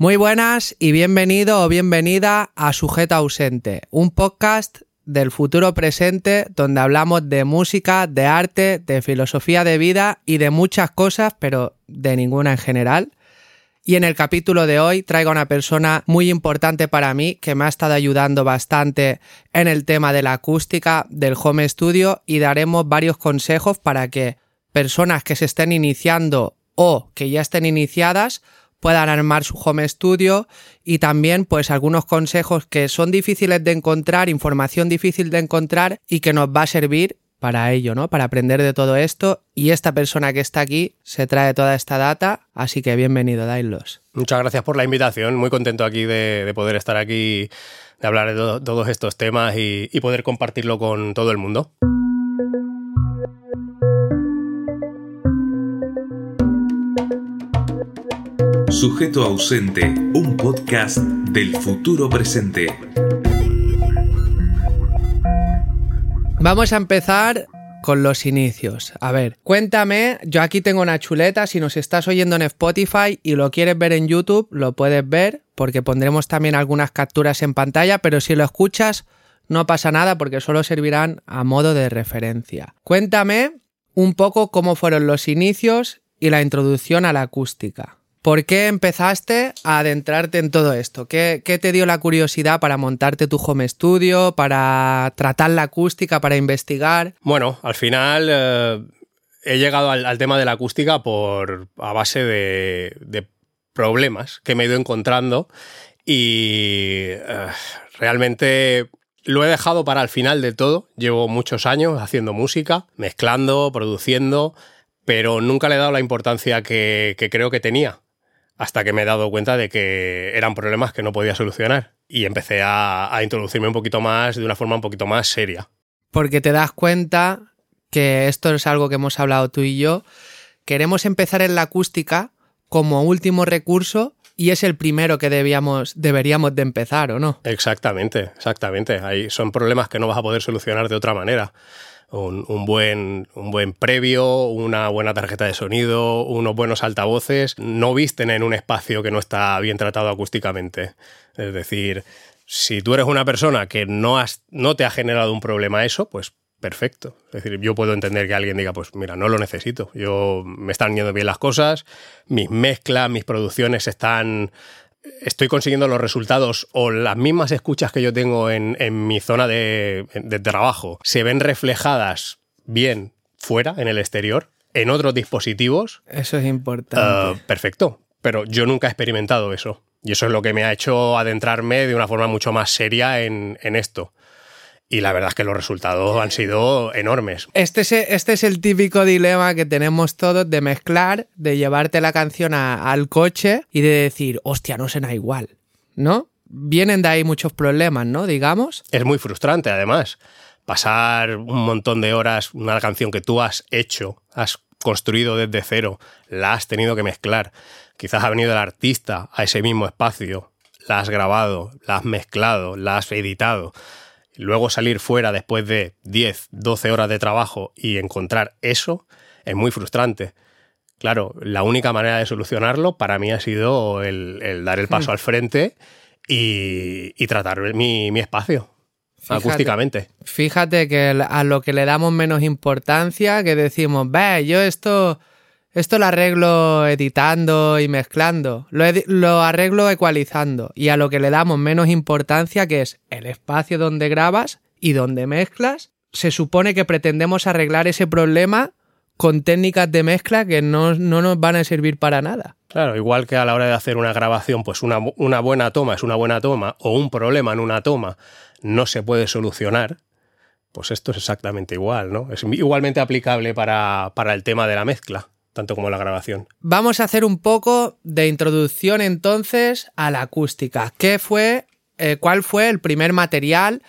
Muy buenas y bienvenido o bienvenida a Sujeto Ausente, un podcast del futuro presente donde hablamos de música, de arte, de filosofía de vida y de muchas cosas, pero de ninguna en general. Y en el capítulo de hoy traigo a una persona muy importante para mí que me ha estado ayudando bastante en el tema de la acústica del home studio y daremos varios consejos para que personas que se estén iniciando o que ya estén iniciadas puedan armar su home studio y también pues algunos consejos que son difíciles de encontrar, información difícil de encontrar y que nos va a servir para ello, ¿no? Para aprender de todo esto y esta persona que está aquí se trae toda esta data, así que bienvenido, Dailos. Muchas gracias por la invitación, muy contento aquí de, poder estar aquí, de hablar de todos estos temas y poder compartirlo con todo el mundo. Sujeto ausente, un podcast del futuro presente. Vamos a empezar con los inicios. A ver, cuéntame, yo aquí tengo una chuleta, si nos estás oyendo en Spotify y lo quieres ver en YouTube, lo puedes ver, porque pondremos también algunas capturas en pantalla, pero si lo escuchas, no pasa nada porque solo servirán a modo de referencia. Cuéntame un poco cómo fueron los inicios y la introducción a la acústica. ¿Por qué empezaste a adentrarte en todo esto? ¿Qué, te dio la curiosidad para montarte tu home studio, para tratar la acústica, para investigar? Bueno, al final eh, he llegado al, tema de la acústica por a base de, problemas que me he ido encontrando y eh, realmente lo he dejado para el final de todo. Llevo muchos años haciendo música, mezclando, produciendo, pero nunca le he dado la importancia que creo que tenía hasta que me he dado cuenta de que eran problemas que no podía solucionar y empecé a, introducirme un poquito más de una forma un poquito más seria. Porque te das cuenta que esto es algo que hemos hablado tú y yo, queremos empezar en la acústica como último recurso y es el primero que debíamos, deberíamos de empezar, ¿o no? Exactamente, exactamente. Ahí son problemas que no vas a poder solucionar de otra manera un, buen, un buen previo, una buena tarjeta de sonido, unos buenos altavoces, no visten en un espacio que no está bien tratado acústicamente. Es decir, si tú eres una persona que no, has, no te ha generado un problema eso, pues perfecto. Es decir, yo puedo entender que alguien diga, pues mira, no lo necesito. Yo me están yendo bien las cosas, mis mezclas, mis producciones están estoy consiguiendo los resultados o las mismas escuchas que yo tengo en, mi zona de, trabajo se ven reflejadas bien fuera, en el exterior, en otros dispositivos. Eso es importante. Eh, perfecto. Pero yo nunca he experimentado eso. Y eso es lo que me ha hecho adentrarme de una forma mucho más seria en esto. Y la verdad es que los resultados han sido enormes. Este es, este es el típico dilema que tenemos todos de mezclar, de llevarte la canción al coche y de decir, hostia, no suena igual, ¿no? Vienen de ahí muchos problemas, ¿no? Digamos. Es muy frustrante, además. Pasar un montón de horas, una canción que tú has hecho, has construido desde cero, la has tenido que mezclar. Quizás ha venido el artista a ese mismo espacio, la has grabado, la has mezclado, la has editado luego salir fuera después de 10, 12 horas de trabajo y encontrar eso es muy frustrante. Claro, la única manera de solucionarlo para mí ha sido el, dar el paso hmm. al frente y, tratar mi, espacio. acústicamente. Fíjate que a lo que le damos menos importancia, que decimos, ve, yo esto esto lo arreglo editando y mezclando, lo, arreglo ecualizando y a lo que le damos menos importancia que es el espacio donde grabas y donde mezclas, se supone que pretendemos arreglar ese problema con técnicas de mezcla que no, nos van a servir para nada. Claro, igual que a la hora de hacer una grabación, pues una, una buena toma es una buena toma o un problema en una toma no se puede solucionar, pues esto es exactamente igual, ¿no? Es igualmente aplicable para, para el tema de la mezcla tanto como la grabación. Vamos a hacer un poco de introducción entonces a la acústica. ¿Qué fue, eh, cuál fue el primer material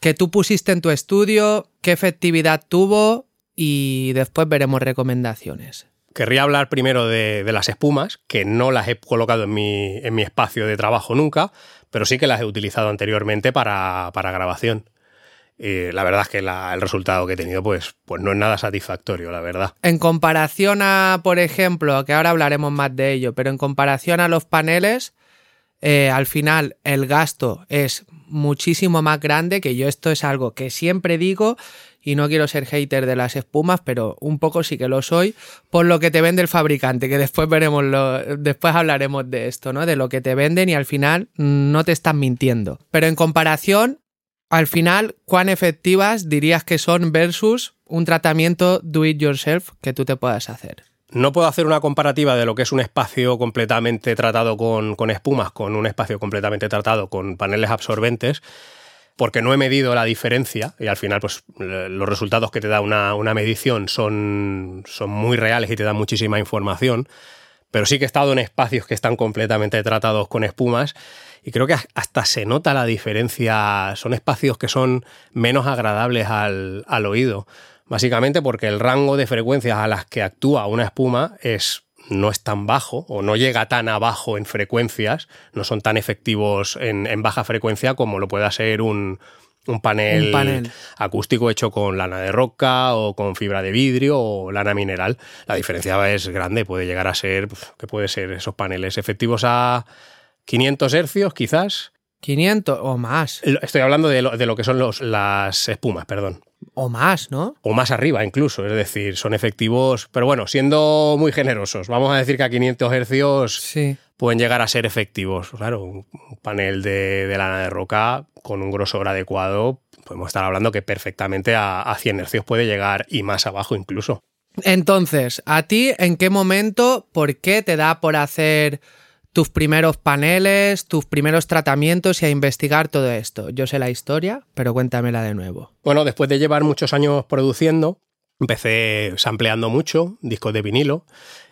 que tú pusiste en tu estudio? ¿Qué efectividad tuvo? Y después veremos recomendaciones. Querría hablar primero de, las espumas, que no las he colocado en mi, en mi, espacio de trabajo nunca, pero sí que las he utilizado anteriormente para, para grabación. Y la verdad es que el resultado que he tenido pues, pues no es nada satisfactorio, la verdad. En comparación a, por ejemplo, que ahora hablaremos más de ello, pero en comparación a los paneles, eh, al final el gasto es muchísimo más grande, que yo esto es algo que siempre digo y no quiero ser hater de las espumas, pero un poco sí que lo soy, por lo que te vende el fabricante, que después veremos, lo, después hablaremos de esto, ¿no? De lo que te venden y al final no te están mintiendo. Pero en comparación, al final, ¿cuán efectivas dirías que son versus un tratamiento do it yourself que tú te puedas hacer? No puedo hacer una comparativa de lo que es un espacio completamente tratado con, espumas con un espacio completamente tratado con paneles absorbentes, porque no he medido la diferencia y al final pues los resultados que te da una, medición son, son muy reales y te dan muchísima información, pero sí que he estado en espacios que están completamente tratados con espumas y creo que hasta se nota la diferencia, son espacios que son menos agradables al, al oído, básicamente porque el rango de frecuencias a las que actúa una espuma es no es tan bajo o no llega tan abajo en frecuencias, no son tan efectivos en, baja frecuencia como lo pueda ser un, panel, acústico hecho con lana de roca o con fibra de vidrio o lana mineral. La diferencia es grande, puede llegar a ser, pues, ¿qué puede ser esos paneles? Efectivos a 500 hercios quizás. 500 o más. Estoy hablando de lo, de lo que son los, las espumas, perdón. O más, ¿no? O más arriba incluso, es decir, son efectivos, pero bueno, siendo muy generosos, vamos a decir que a 500 hercios pueden llegar a ser efectivos. Claro, un panel de, lana de roca con un grosor adecuado, podemos estar hablando que perfectamente a, a 100 hercios puede llegar y más abajo incluso. Entonces, ¿a ti en qué momento, por qué te da por hacer tus primeros paneles, tus primeros tratamientos y a investigar todo esto. Yo sé la historia, pero cuéntamela de nuevo. Bueno, después de llevar muchos años produciendo, empecé sampleando mucho, discos de vinilo,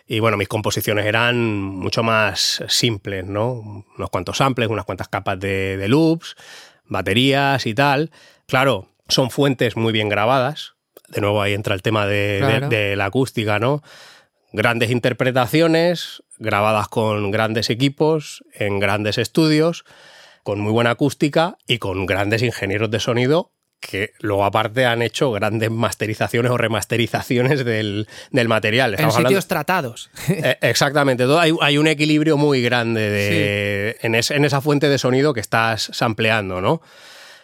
y bueno, mis composiciones eran mucho más simples, ¿no? Unos cuantos samples, unas cuantas capas de, loops, baterías y tal. Claro, son fuentes muy bien grabadas. De nuevo ahí entra el tema de, de la acústica, ¿no? Grandes interpretaciones, grabadas con grandes equipos, en grandes estudios, con muy buena acústica y con grandes ingenieros de sonido que luego aparte han hecho grandes masterizaciones o remasterizaciones del, material. en sitios tratados. Eh, exactamente, hay, un equilibrio muy grande en, en, esa fuente de sonido que estás sampleando, ¿no?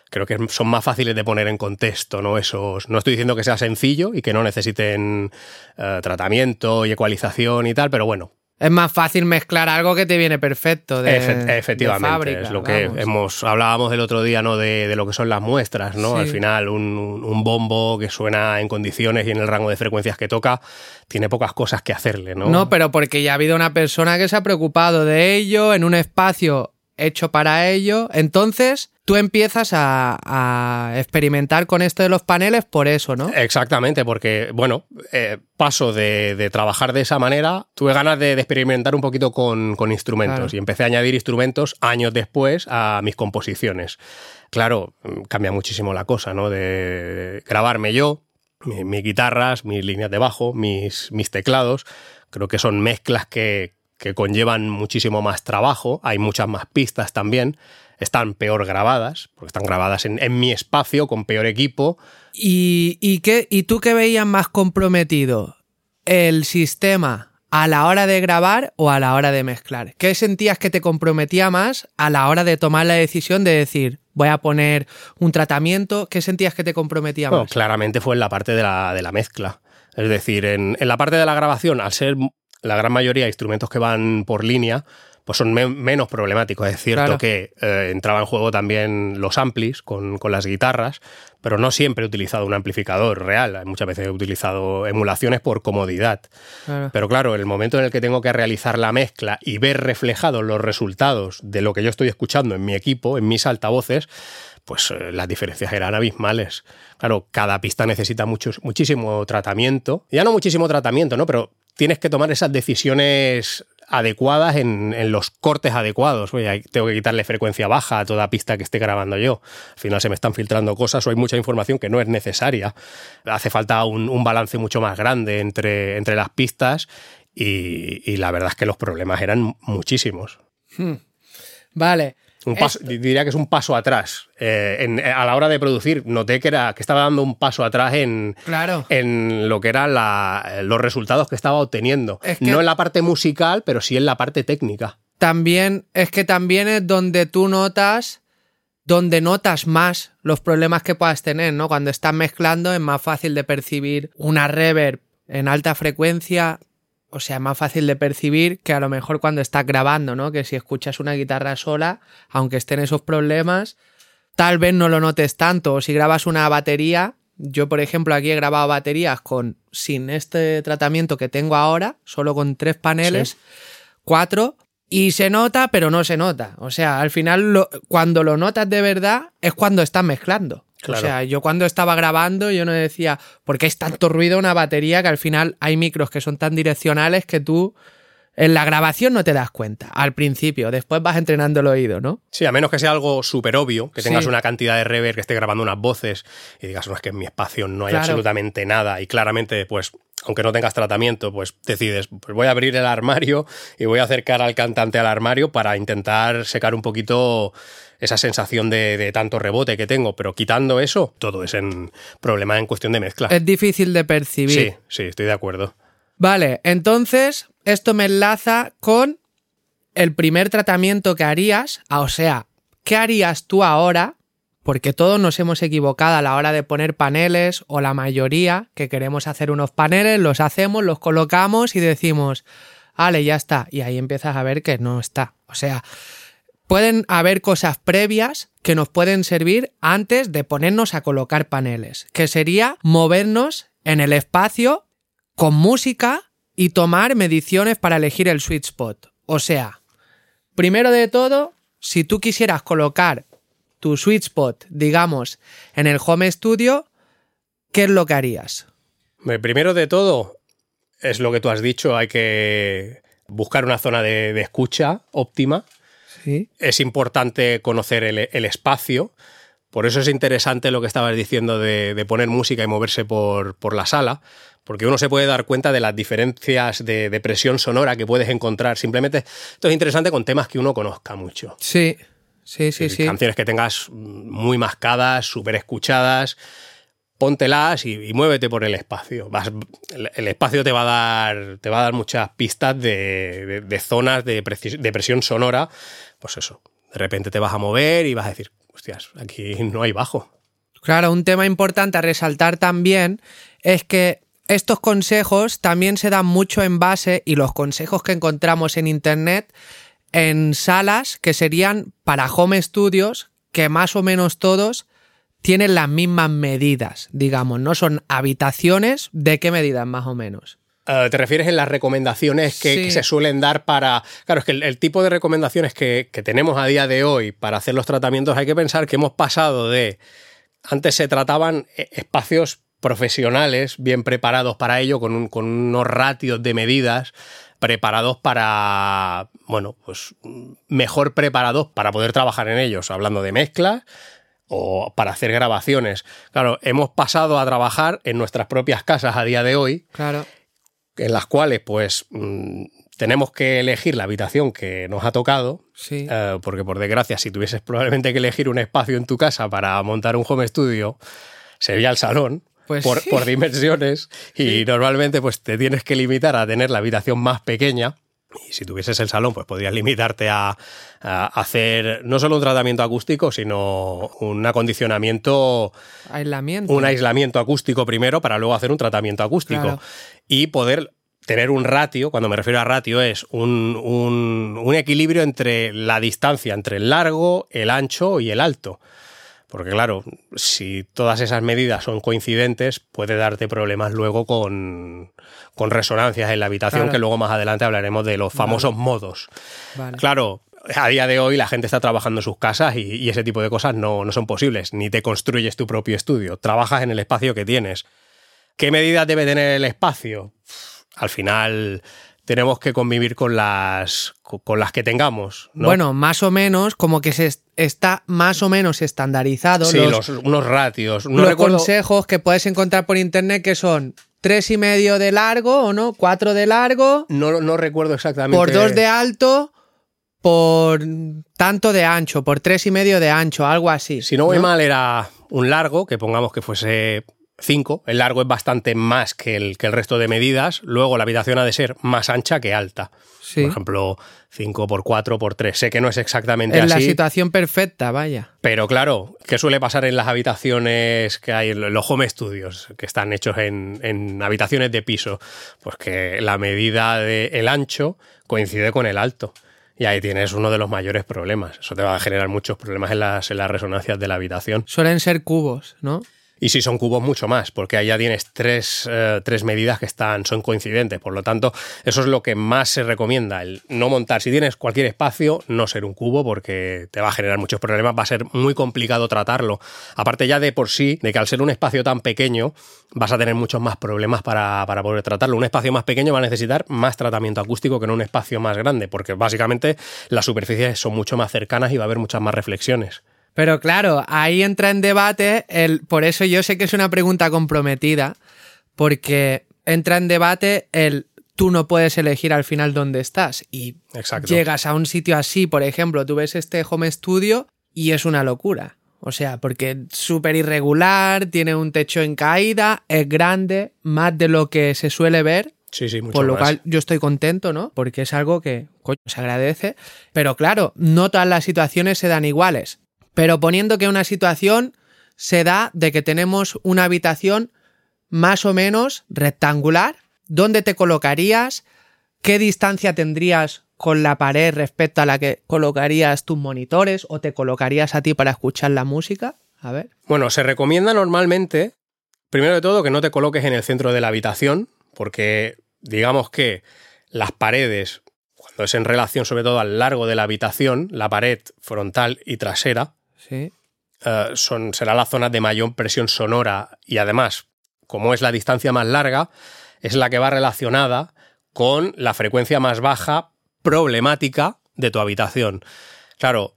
Creo que son más fáciles de poner en contexto, ¿no? Esos, no estoy diciendo que sea sencillo y que no necesiten eh, tratamiento y ecualización y tal, pero bueno, es más fácil mezclar algo que te viene perfecto de, efectivamente es lo que hemos hablábamos el otro día no de, lo que son las muestras no al final un, bombo que suena en condiciones y en el rango de frecuencias que toca tiene pocas cosas que hacerle no no pero porque ya ha habido una persona que se ha preocupado de ello en un espacio hecho para ello entonces tú empiezas a, experimentar con esto de los paneles por eso, ¿no? Exactamente, porque, bueno, eh, paso de, trabajar de esa manera, tuve ganas de, experimentar un poquito con, instrumentos y empecé a añadir instrumentos años después a mis composiciones. Claro, cambia muchísimo la cosa, ¿no? De grabarme yo, mis, guitarras, mis líneas de bajo, mis, mis teclados, creo que son mezclas que, que conllevan muchísimo más trabajo, hay muchas más pistas también están peor grabadas, porque están grabadas en, mi espacio, con peor equipo. ¿Y, qué, ¿Y tú qué veías más comprometido? ¿El sistema a la hora de grabar o a la hora de mezclar? ¿Qué sentías que te comprometía más a la hora de tomar la decisión de decir, voy a poner un tratamiento? ¿Qué sentías que te comprometía más? claramente fue en la parte de la, de la mezcla. Es decir, en, en, la parte de la grabación, al ser la gran mayoría de instrumentos que van por línea, pues son menos problemáticos. Es cierto que eh, entraba en juego también los amplis con, las guitarras, pero no siempre he utilizado un amplificador real. Muchas veces he utilizado emulaciones por comodidad. Pero claro, el momento en el que tengo que realizar la mezcla y ver reflejados los resultados de lo que yo estoy escuchando en mi equipo, en mis altavoces, pues eh, las diferencias eran abismales. Claro, cada pista necesita mucho, muchísimo tratamiento. Ya no muchísimo tratamiento, ¿no? Pero tienes que tomar esas decisiones adecuadas en, los cortes adecuados. Oye, tengo que quitarle frecuencia baja a toda pista que esté grabando yo. Al final se me están filtrando cosas o hay mucha información que no es necesaria. Hace falta un, balance mucho más grande entre, entre las pistas y, la verdad es que los problemas eran muchísimos. Hmm. Vale. Un paso, diría que es un paso atrás. Eh, en- a la hora de producir, noté que, era, que estaba dando un paso atrás en, Claro. en lo que eran los resultados que estaba obteniendo. Es que- No en la parte musical, pero sí en la parte técnica. También, es que también es donde tú notas, donde notas más los problemas que puedas tener, ¿no? Cuando estás mezclando es más fácil de percibir una reverb en alta frecuencia, o sea, es más fácil de percibir que a lo mejor cuando estás grabando, ¿no? Que si escuchas una guitarra sola, aunque estén esos problemas, tal vez no lo notes tanto. O si grabas una batería, yo por ejemplo aquí he grabado baterías con sin este tratamiento que tengo ahora, solo con tres paneles, Sí. cuatro, y se nota, pero no se nota. O sea, al final lo- cuando lo notas de verdad es cuando estás mezclando. Claro. O sea, yo cuando estaba grabando, yo no decía, ¿por qué es tanto ruido una batería que al final hay micros que son tan direccionales que tú en la grabación no te das cuenta. Al principio, después vas entrenando el oído, ¿no? Sí, a menos que sea algo súper obvio, que tengas Sí. una cantidad de reverb, que esté grabando unas voces y digas, no, es que en mi espacio no hay Claro. absolutamente nada. Y claramente, pues, aunque no tengas tratamiento, pues decides, pues voy a abrir el armario y voy a acercar al cantante al armario para intentar secar un poquito esa sensación de, de tanto rebote que tengo. Pero quitando eso, todo es en problema en cuestión de mezcla. Es difícil de percibir. Sí, sí, estoy de acuerdo. Vale, entonces esto me enlaza con el primer tratamiento que harías, ah, o sea, ¿qué harías tú ahora? Porque todos nos hemos equivocado a la hora de poner paneles, o la mayoría, que queremos hacer unos paneles, los hacemos, los colocamos y decimos, vale, ya está. Y ahí empiezas a ver que no está. O sea, pueden haber cosas previas que nos pueden servir antes de ponernos a colocar paneles, que sería movernos en el espacio con música y tomar mediciones para elegir el sweet spot. O sea, primero de todo, si tú quisieras colocar tu sweet spot, digamos, en el home studio, ¿qué es lo que harías? Primero de todo, es lo que tú has dicho, hay que buscar una zona de, de escucha óptima. Sí. Es importante conocer el, el espacio. Por eso es interesante lo que estabas diciendo de, de poner música y moverse por, por la sala, porque uno se puede dar cuenta de las diferencias de, de presión sonora que puedes encontrar. Simplemente esto es interesante con temas que uno conozca mucho. Sí, sí, sí, sí. Canciones que tengas muy mascadas, súper escuchadas, póntelas y, y muévete por el espacio. Vas- el, espacio te va a dar, te va a dar muchas pistas de, de- zonas de, de presión sonora. Pues eso, de repente te vas a mover y vas a decir, hostias, aquí no hay bajo. Claro, un tema importante a resaltar también es que estos consejos también se dan mucho en base y los consejos que encontramos en internet en salas que serían para home studios que más o menos todos tienen las mismas medidas, digamos, no son habitaciones de qué medidas más o menos. Eh, ¿Te refieres en las recomendaciones que, Sí. que se suelen dar para... Claro, es que el, el tipo de recomendaciones que, que tenemos a día de hoy para hacer los tratamientos hay que pensar que hemos pasado de... Antes se trataban eh, espacios profesionales bien preparados para ello, con, un- con unos ratios de medidas preparados para, bueno, pues mejor preparados para poder trabajar en ellos, hablando de mezclas o para hacer grabaciones. Claro, hemos pasado a trabajar en nuestras propias casas a día de hoy Claro. en las cuales pues mm, tenemos que elegir la habitación que nos ha tocado, Sí. eh, porque por desgracia si tuvieses probablemente que elegir un espacio en tu casa para montar un home studio, sería el salón. Pues por, sí. por dimensiones y normalmente pues te tienes que limitar a tener la habitación más pequeña y si tuvieses el salón pues podrías limitarte a, a hacer no solo un tratamiento acústico sino un acondicionamiento Aislamiento. un aislamiento acústico primero para luego hacer un tratamiento acústico Claro. y poder tener un ratio, cuando me refiero a ratio es un, un- un equilibrio entre la distancia entre el largo, el ancho y el alto. Porque claro, si todas esas medidas son coincidentes, puede darte problemas luego con, con resonancias en la habitación, Claro. que luego más adelante hablaremos de los famosos modos. Vale. Claro, a día de hoy la gente está trabajando en sus casas y, y ese tipo de cosas no, no son posibles. Ni te construyes tu propio estudio, trabajas en el espacio que tienes. ¿Qué medidas debe tener el espacio? Al final tenemos que convivir con las, con las que tengamos. ¿no? Bueno, más o menos, como que se est- está más o menos estandarizado. sí, los- los- unos ratios. No los recuerdo- consejos que puedes encontrar por internet que son tres y medio de largo o no, cuatro de largo, no, no recuerdo exactamente. por dos de alto por tanto de ancho, por tres y medio de ancho, algo así. Si no voy mal, era un largo, que pongamos que fuese 5. El largo es bastante más que el, que el resto de medidas. Luego la habitación ha de ser más ancha que alta. Sí. Por ejemplo, 5 por 4 por 3. Sé que no es exactamente En la así. situación perfecta, vaya. Pero claro, ¿qué suele pasar en las habitaciones que hay, en los home studios, que están hechos en, en habitaciones de piso? Pues que la medida del ancho coincide con el alto. Y ahí tienes uno de los mayores problemas. Eso te va a generar muchos problemas en las, en las resonancias de la habitación. Suelen ser cubos, ¿no? Y si son cubos, mucho más, porque ya tienes tres, eh, tres medidas que están, son coincidentes. Por lo tanto, eso es lo que más se recomienda, el no montar. Si tienes cualquier espacio, no ser un cubo, porque te va a generar muchos problemas, va a ser muy complicado tratarlo. Aparte ya de por sí, de que al ser un espacio tan pequeño, vas a tener muchos más problemas para, para poder tratarlo. Un espacio más pequeño va a necesitar más tratamiento acústico que en un espacio más grande, porque básicamente las superficies son mucho más cercanas y va a haber muchas más reflexiones. Pero claro, ahí entra en debate el. Por eso yo sé que es una pregunta comprometida, porque entra en debate el tú no puedes elegir al final dónde estás. Y Exacto. llegas a un sitio así, por ejemplo, tú ves este home studio y es una locura. O sea, porque es súper irregular, tiene un techo en caída, es grande, más de lo que se suele ver. Sí, sí, mucho Por lo más. cual yo estoy contento, ¿no? Porque es algo que coño, se agradece. Pero claro, no todas las situaciones se dan iguales. Pero poniendo que una situación se da de que tenemos una habitación más o menos rectangular, ¿dónde te colocarías? ¿Qué distancia tendrías con la pared respecto a la que colocarías tus monitores o te colocarías a ti para escuchar la música? A ver. Bueno, se recomienda normalmente, primero de todo, que no te coloques en el centro de la habitación, porque digamos que las paredes, cuando es en relación sobre todo al largo de la habitación, la pared frontal y trasera, Sí. eh, son, será la zona de mayor presión sonora y además, como es la distancia más larga, es la que va relacionada con la frecuencia más baja problemática de tu habitación. Claro,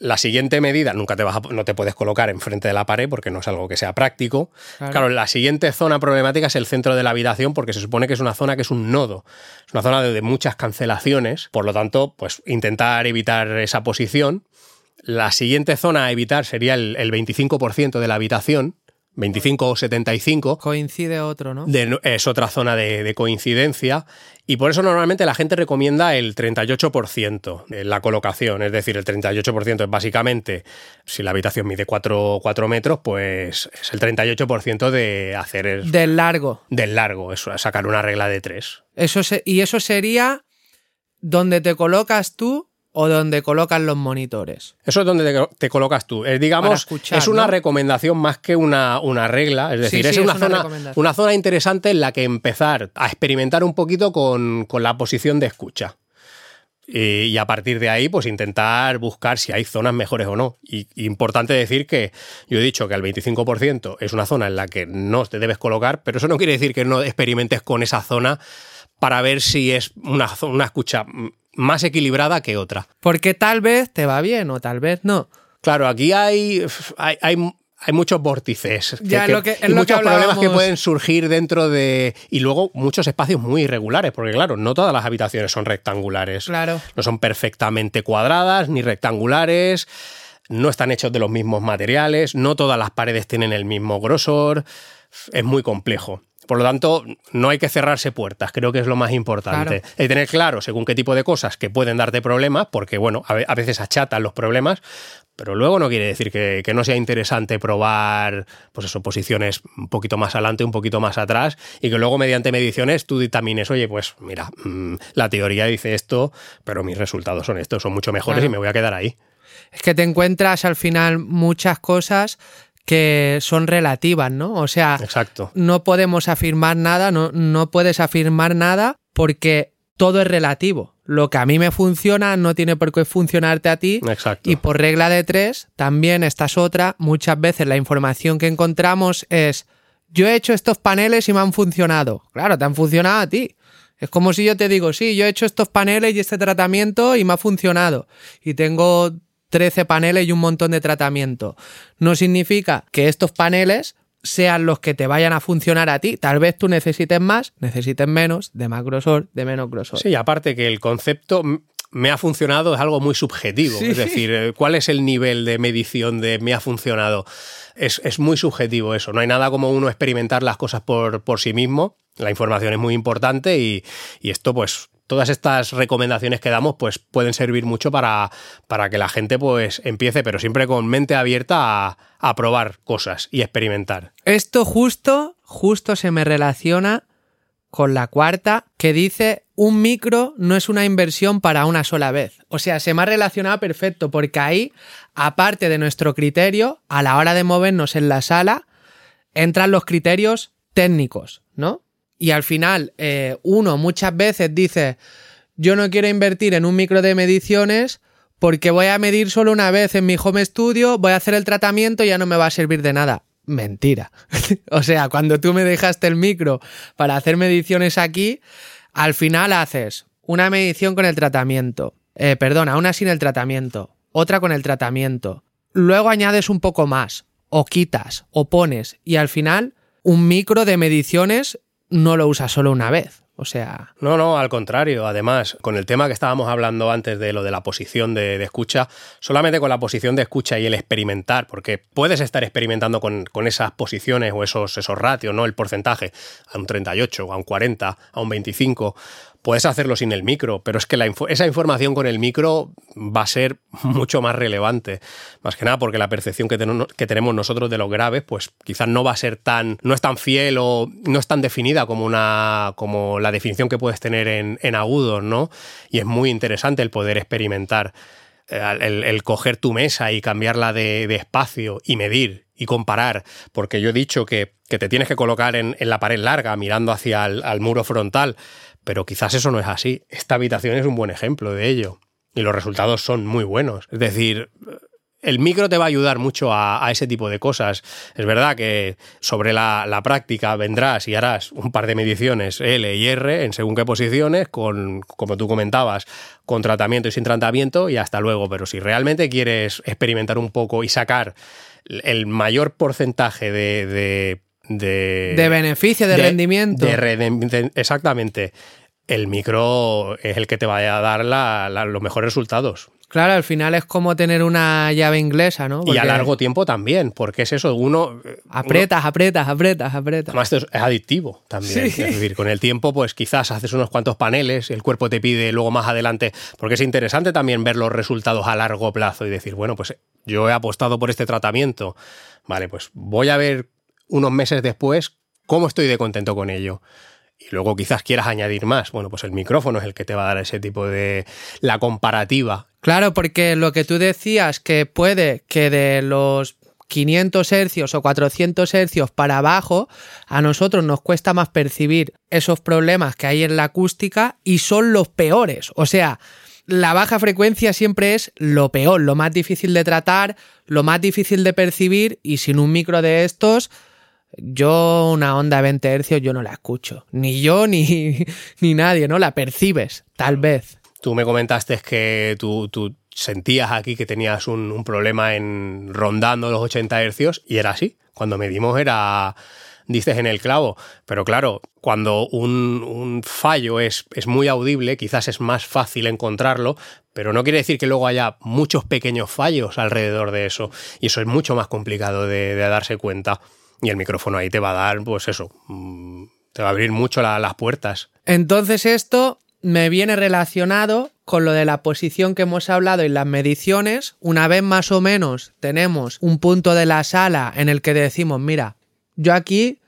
la siguiente medida, nunca te vas a- no te puedes colocar enfrente de la pared porque no es algo que sea práctico. Claro. Claro, la siguiente zona problemática es el centro de la habitación porque se supone que es una zona que es un nodo, es una zona de, de muchas cancelaciones, por lo tanto, pues intentar evitar esa posición. La siguiente zona a evitar sería el, el 25% de la habitación, 25 o 75, Coincide otro, ¿no? de- es otra zona de, de coincidencia y por eso normalmente la gente recomienda el 38% de la colocación, es decir, el 38% es básicamente, si la habitación mide 4, metros, pues es el 38% de hacer el- Del largo. del largo, eso, sacar una regla de 3. Eso se- y eso sería donde te colocas tú o donde colocan los monitores. Eso es donde te, te colocas tú. Eh, digamos, escuchar, es una ¿no? recomendación más que una, una regla. Es decir, sí, es, es una, una zona, una zona interesante en la que empezar a experimentar un poquito con, con la posición de escucha. Y, y a partir de ahí, pues intentar buscar si hay zonas mejores o no. Y, y importante decir que yo he dicho que el 25% es una zona en la que no te debes colocar, pero eso no quiere decir que no experimentes con esa zona para ver si es una, una escucha mm, más equilibrada que otra. Porque tal vez te va bien o tal vez no. Claro, aquí hay, hay, hay, hay muchos vórtices que- Ya, que- lo que- es y lo que muchos problemas que pueden surgir dentro de... Y luego muchos espacios muy irregulares, porque claro, no todas las habitaciones son rectangulares. Claro. No son perfectamente cuadradas ni rectangulares, no están hechos de los mismos materiales, no todas las paredes tienen el mismo grosor, es muy complejo. Por lo tanto, no hay que cerrarse puertas, creo que es lo más importante. Claro. Hay que tener claro según qué tipo de cosas que pueden darte problemas, porque bueno, a ve- a veces achatan los problemas, pero luego no quiere decir que, que no sea interesante probar, pues eso, posiciones un poquito más adelante, un poquito más atrás, y que luego mediante mediciones tú dictamines, oye, pues mira, mm, la teoría dice esto, pero mis resultados son estos, son mucho mejores Claro. y me voy a quedar ahí. Es que te encuentras al final muchas cosas que son relativas, ¿no? O sea, Exacto. no podemos afirmar nada, no, no puedes afirmar nada porque todo es relativo. Lo que a mí me funciona no tiene por qué funcionarte a ti. Exacto. Y por regla de tres, también esta es otra, muchas veces la información que encontramos es, yo he hecho estos paneles y me han funcionado. Claro, te han funcionado a ti. Es como si yo te digo, sí, yo he hecho estos paneles y este tratamiento y me ha funcionado. Y tengo 13 paneles y un montón de tratamiento. No significa que estos paneles sean los que te vayan a funcionar a ti. Tal vez tú necesites más, necesites menos, de más grosor, de menos grosor. Sí, aparte que el concepto, me ha funcionado es algo muy subjetivo. Es decir, eh, ¿cuál es el nivel de medición de me ha funcionado? Es, muy subjetivo eso. No hay nada como uno experimentar las cosas por, por sí mismo. La información es muy importante y, y esto, pues, todas estas recomendaciones que damos pues pueden servir mucho para, para que la gente pues empiece, pero siempre con mente abierta a, a, probar cosas y experimentar. Esto justo, justo se me relaciona con la cuarta que dice un micro no es una inversión para una sola vez. O sea, se me ha relacionado perfecto porque ahí, aparte de nuestro criterio, a la hora de movernos en la sala, entran los criterios técnicos, ¿no? Y al final, eh, uno muchas veces dice, yo no quiero invertir en un micro de mediciones porque voy a medir solo una vez en mi home studio, voy a hacer el tratamiento y ya no me va a servir de nada. Mentira. o sea, cuando tú me dejaste el micro para hacer mediciones aquí, al final haces una medición con el tratamiento. Eh, perdona, una sin el tratamiento, otra con el tratamiento. Luego añades un poco más, o quitas, o pones, y al final un micro de mediciones no lo usa solo una vez. O sea. No, no, al contrario. Además, con el tema que estábamos hablando antes de lo de la posición de, escucha, solamente con la posición de escucha y el experimentar, porque puedes estar experimentando con, esas posiciones o esos, esos ratios, ¿no? El porcentaje a un 38, a un 40, a un 25 puedes hacerlo sin el micro, pero es que esa información con el micro va a ser mucho más relevante. Más que nada porque la percepción que, tenemos nosotros de los graves, pues quizás no va a ser tan, no es tan fiel o no es tan definida como una, como la definición que puedes tener en, en agudos, ¿no? Y es muy interesante el poder experimentar. Eh, el, coger tu mesa y cambiarla de, espacio y medir y comparar, porque yo he dicho que, te tienes que colocar en, la pared larga mirando hacia el al muro frontal, pero quizás eso no es así. Esta habitación es un buen ejemplo de ello. Y los resultados son muy buenos. Es decir, el micro te va a ayudar mucho a, ese tipo de cosas. Es verdad que sobre la, práctica vendrás y harás un par de mediciones L y R en según qué posiciones, con, como tú comentabas, con tratamiento y sin tratamiento, y hasta luego. Pero si realmente quieres experimentar un poco y sacar el mayor porcentaje de, beneficio, de, rendimiento. exactamente. El micro es el que te va a dar los mejores resultados. Claro, al final es como tener una llave inglesa, ¿no? Y a largo tiempo también, porque es eso, uno... Apretas, apretas, apretas, apretas. Además es adictivo también. Es decir, con el tiempo pues quizás haces unos cuantos paneles, el cuerpo te pide luego más adelante, porque es interesante también ver los resultados a largo plazo y decir, bueno, pues yo he apostado por este tratamiento, vale, pues voy a ver unos meses después cómo estoy de contento con ello. Y luego quizás quieras añadir más. Bueno, pues el micrófono es el que te va a dar ese tipo de... la comparativa. Claro, porque lo que tú decías, que puede que de los 500 hercios o 400 hercios para abajo, a nosotros nos cuesta más percibir esos problemas que hay en la acústica y son los peores. O sea, la baja frecuencia siempre es lo peor, lo más difícil de tratar, lo más difícil de percibir y sin un micro de estos yo una onda de 20 hercios yo no la escucho. Ni yo ni, ni nadie, ¿no? La percibes, tal vez. Tú me comentaste que tú, tú sentías aquí que tenías un, un, problema en rondando los 80 hercios y era así. Cuando medimos era, dices en el clavo. Pero claro, cuando un, un fallo es, es, muy audible, quizás es más fácil encontrarlo, pero no quiere decir que luego haya muchos pequeños fallos alrededor de eso. Y eso es mucho más complicado de, de darse cuenta. Y el micrófono ahí te va a dar, pues eso, mm, te va a abrir mucho las puertas. Entonces esto me viene relacionado con lo de la posición que hemos hablado en las mediciones. Una vez más o menos tenemos un punto de la sala en el que decimos, mira, yo aquí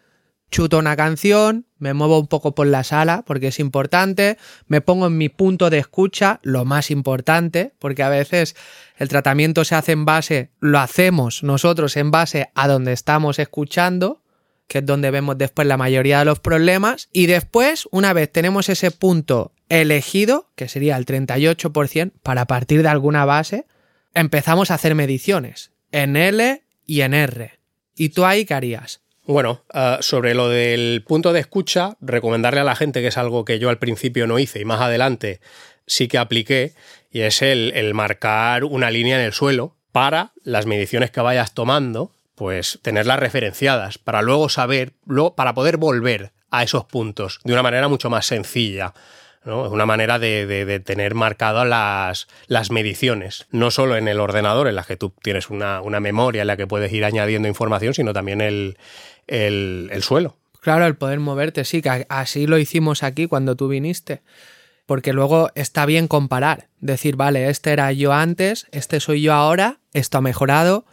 chuto una canción, me muevo un poco por la sala porque es importante, me pongo en mi punto de escucha, lo más importante, porque a veces el tratamiento se hace en base, lo hacemos nosotros en base a donde estamos escuchando, que es donde vemos después la mayoría de los problemas, y después, una vez tenemos ese punto elegido, que sería el 38%, para partir de alguna base, empezamos a hacer mediciones en L y en R. ¿Y tú ahí qué harías? Bueno, ah, sobre lo del punto de escucha, recomendarle a la gente que es algo que yo al principio no hice y más adelante sí que apliqué, y es el, el marcar una línea en el suelo para las mediciones que vayas tomando, pues tenerlas referenciadas, para luego saber, para poder volver a esos puntos de una manera mucho más sencilla. ¿no? Es una manera de, de- de tener marcadas las, las mediciones, no solo en el ordenador, en las que tú tienes una, una memoria en la que puedes ir añadiendo información, sino también el, el- el suelo. Claro, el poder moverte, sí, que así lo hicimos aquí cuando tú viniste. Porque luego está bien comparar, decir, vale, este era yo antes, este soy yo ahora, esto ha mejorado,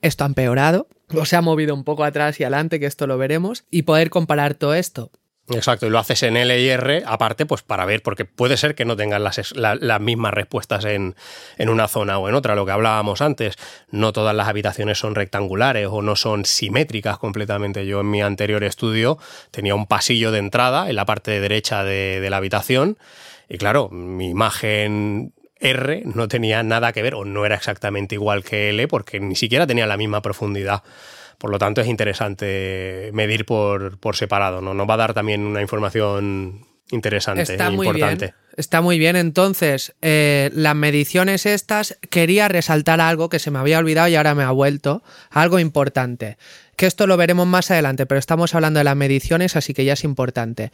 esto ha empeorado, o se ha movido un poco atrás y adelante, que esto lo veremos, y poder comparar todo esto. Exacto, y lo haces en L y R, aparte, pues para ver, porque puede ser que no tengan las, las mismas respuestas en, en una zona o en otra, lo que hablábamos antes. No todas las habitaciones son rectangulares o no son simétricas completamente. Yo en mi anterior estudio tenía un pasillo de entrada en la parte derecha de, de la habitación, y claro, mi imagen R no tenía nada que ver, o no era exactamente igual que L, porque ni siquiera tenía la misma profundidad. Por lo tanto, es interesante medir por, por separado. ¿no? Nos va a dar también una información interesante Está e muy importante. bien. Está muy bien. Entonces, eh, las mediciones estas, quería resaltar algo que se me había olvidado y ahora me ha vuelto. Algo importante. Que esto lo veremos más adelante, pero estamos hablando de las mediciones, así que ya es importante.